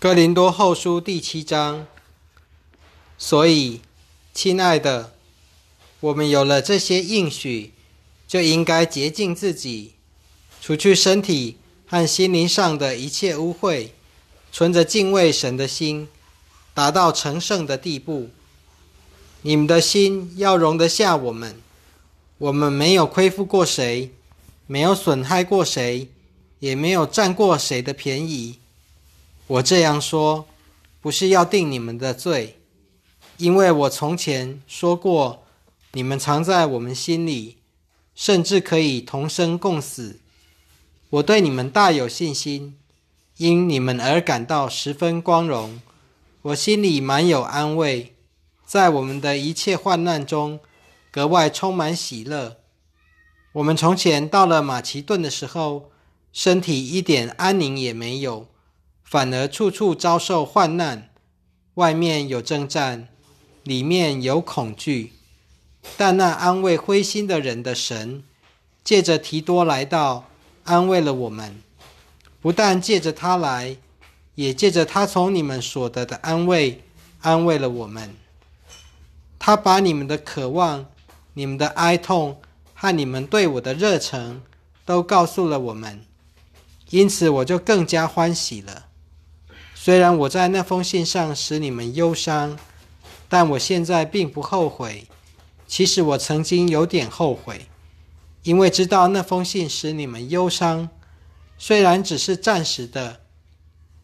哥林多后书第七章。所以，亲爱的，我们有了这些应许，就应该洁净自己，除去身体和心灵上的一切污秽，存着敬畏神的心，达到成圣的地步。你们的心要容得下我们，我们没有亏负过谁，没有损害过谁，也没有占过谁的便宜。我这样说，不是要定你们的罪，因为我从前说过，你们藏在我们心里，甚至可以同生共死。我对你们大有信心，因你们而感到十分光荣。我心里满有安慰，在我们的一切患难中，格外充满喜乐。我们从前到了马其顿的时候，身体一点安宁也没有。反而处处遭受患难，外面有征战，里面有恐惧。但那安慰灰心的人的神，借着提多来到，安慰了我们。不但借着他来，也借着他从你们所得的安慰，安慰了我们。他把你们的渴望、你们的哀痛和你们对我的热诚，都告诉了我们。因此，我就更加欢喜了。虽然我在那封信上使你们忧伤，但我现在并不后悔。其实我曾经有点后悔，因为知道那封信使你们忧伤，虽然只是暂时的。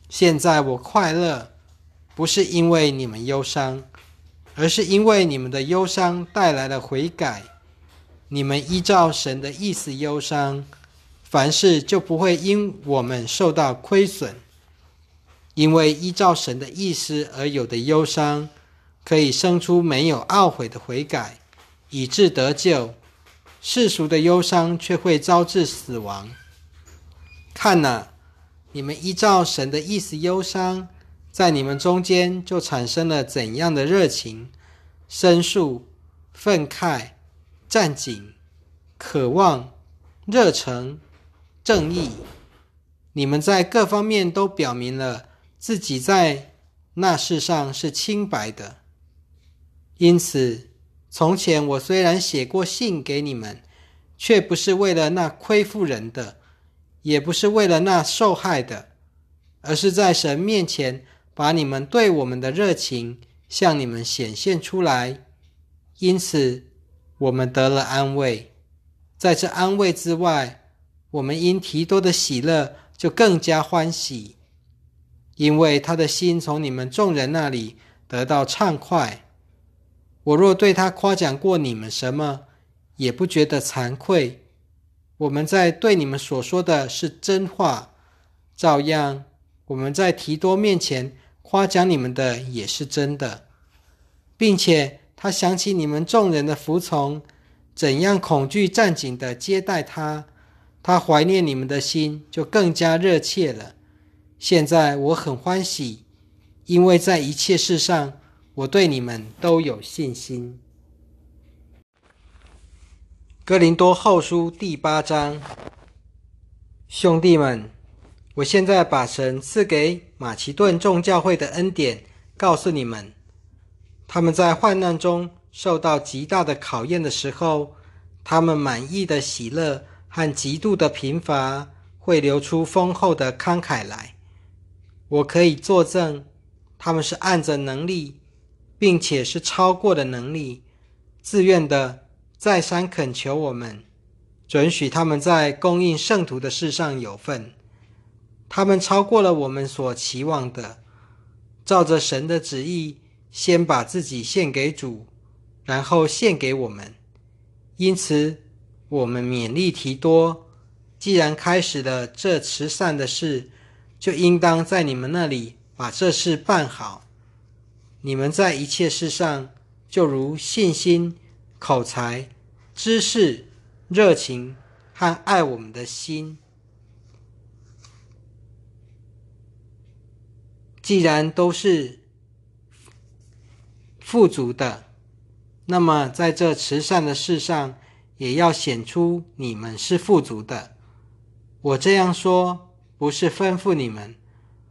现在我快乐，不是因为你们忧伤，而是因为你们的忧伤带来了悔改。你们依照神的意思忧伤，凡事就不会因我们受到亏损。因为依照神的意思而有的忧伤，可以生出没有懊悔的悔改，以致得救；世俗的忧伤却会招致死亡。看呐，你们依照神的意思忧伤，在你们中间就产生了怎样的热情、申诉、愤慨、战警、渴望、热诚、正义？你们在各方面都表明了。自己在那世上是清白的，因此，从前我虽然写过信给你们，却不是为了那亏负人的，也不是为了那受害的，而是在神面前把你们对我们的热情向你们显现出来。因此，我们得了安慰。在这安慰之外，我们因提多的喜乐就更加欢喜。因为他的心从你们众人那里得到畅快。我若对他夸奖过你们什么，也不觉得惭愧。我们在对你们所说的是真话，照样我们在提多面前夸奖你们的也是真的，并且他想起你们众人的服从，怎样恐惧战警的接待他，他怀念你们的心就更加热切了。现在我很欢喜，因为在一切事上，我对你们都有信心。哥林多后书第八章，兄弟们，我现在把神赐给马其顿众教会的恩典告诉你们。他们在患难中受到极大的考验的时候，他们满意的喜乐和极度的贫乏，会流出丰厚的慷慨来。我可以作证，他们是按着能力，并且是超过的能力，自愿的再三恳求我们，准许他们在供应圣徒的事上有份。他们超过了我们所期望的，照着神的旨意，先把自己献给主，然后献给我们。因此，我们勉励提多，既然开始了这慈善的事。就应当在你们那里把这事办好。你们在一切事上，就如信心、口才、知识、热情和爱我们的心，既然都是富足的，那么在这慈善的事上，也要显出你们是富足的。我这样说。不是吩咐你们，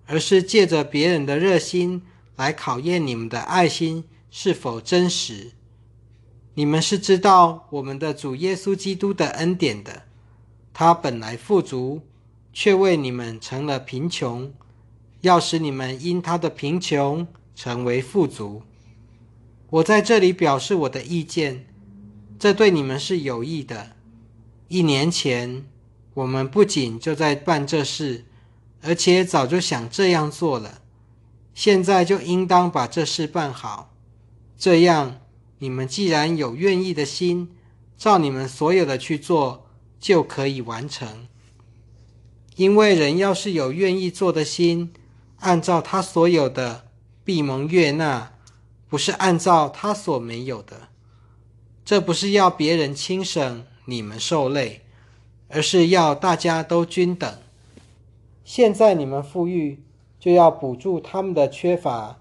而是借着别人的热心来考验你们的爱心是否真实。你们是知道我们的主耶稣基督的恩典的，他本来富足，却为你们成了贫穷，要使你们因他的贫穷成为富足。我在这里表示我的意见，这对你们是有益的。一年前，我们不仅就在办这事，而且早就想这样做了。现在就应当把这事办好，这样你们既然有愿意的心，照你们所有的去做，就可以完成。因为人要是有愿意做的心，按照他所有的，必蒙悦纳；不是按照他所没有的，这不是要别人轻省。你们受累，而是要大家都均等。现在你们富裕，就要补助他们的缺乏；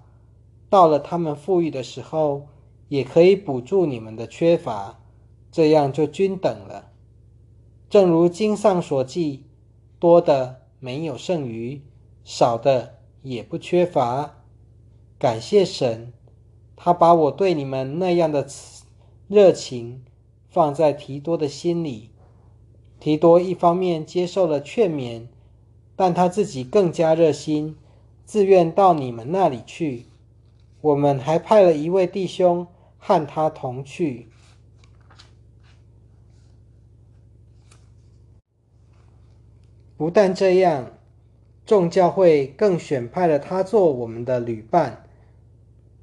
到了他们富裕的时候，也可以补助你们的缺乏，这样就均等了。正如经上所记：“多的没有剩余，少的也不缺乏。”感谢神，他把我对你们那样的热情。放在提多的心里，提多一方面接受了劝勉，但他自己更加热心，自愿到你们那里去。我们还派了一位弟兄和他同去。不但这样，众教会更选派了他做我们的旅伴。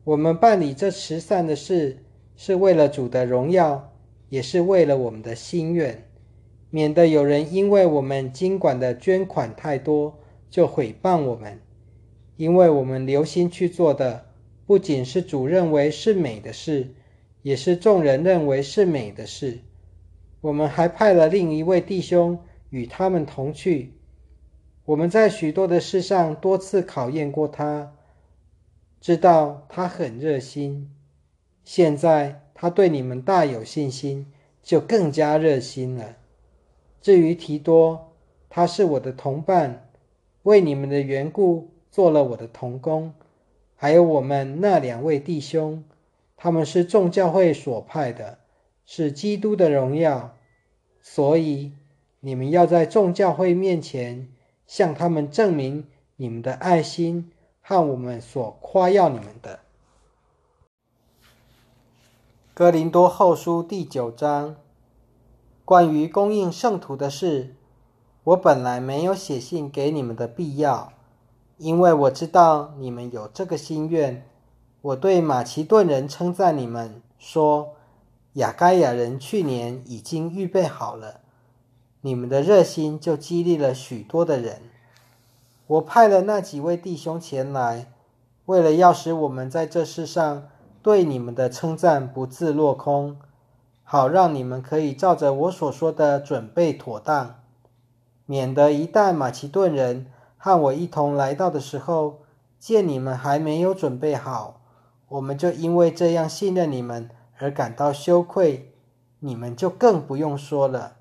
我们办理这慈善的事，是为了主的荣耀。也是为了我们的心愿，免得有人因为我们经管的捐款太多就毁谤我们。因为我们留心去做的，不仅是主认为是美的事，也是众人认为是美的事。我们还派了另一位弟兄与他们同去。我们在许多的事上多次考验过他，知道他很热心。现在。他对你们大有信心，就更加热心了。至于提多，他是我的同伴，为你们的缘故做了我的同工。还有我们那两位弟兄，他们是众教会所派的，是基督的荣耀。所以你们要在众教会面前向他们证明你们的爱心和我们所夸耀你们的。哥林多后书第九章，关于供应圣徒的事，我本来没有写信给你们的必要，因为我知道你们有这个心愿。我对马其顿人称赞你们，说雅该亚人去年已经预备好了，你们的热心就激励了许多的人。我派了那几位弟兄前来，为了要使我们在这世上。对你们的称赞不自落空，好让你们可以照着我所说的准备妥当，免得一旦马其顿人和我一同来到的时候，见你们还没有准备好，我们就因为这样信任你们而感到羞愧，你们就更不用说了。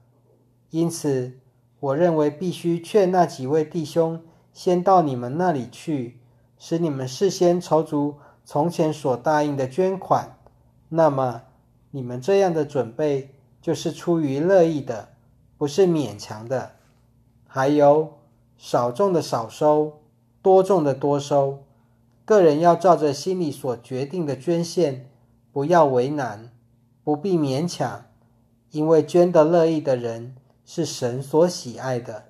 因此，我认为必须劝那几位弟兄先到你们那里去，使你们事先筹足。从前所答应的捐款，那么你们这样的准备就是出于乐意的，不是勉强的。还有少种的少收，多种的多收。个人要照着心里所决定的捐献，不要为难，不必勉强，因为捐的乐意的人是神所喜爱的。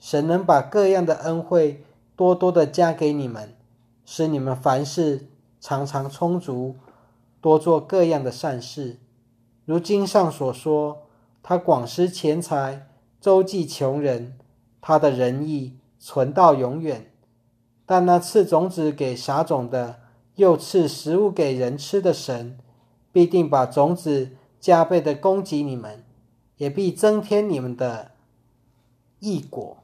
神能把各样的恩惠多多的加给你们，使你们凡事。常常充足，多做各样的善事。如经上所说，他广施钱财，周济穷人，他的仁义存到永远。但那赐种子给撒种的，又赐食物给人吃的神，必定把种子加倍的供给你们，也必增添你们的义果。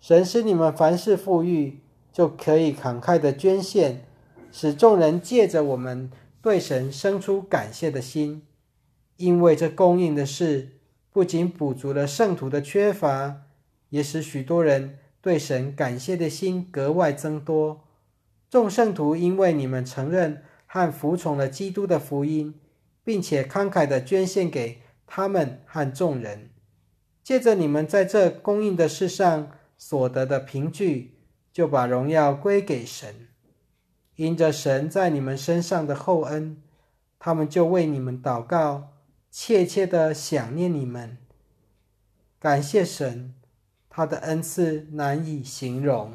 神使你们凡事富裕，就可以慷慨的捐献。使众人借着我们对神生出感谢的心，因为这供应的事不仅补足了圣徒的缺乏，也使许多人对神感谢的心格外增多。众圣徒因为你们承认和服从了基督的福音，并且慷慨的捐献给他们和众人，借着你们在这供应的事上所得的凭据，就把荣耀归给神。因着神在你们身上的厚恩，他们就为你们祷告，切切的想念你们。感谢神，他的恩赐难以形容。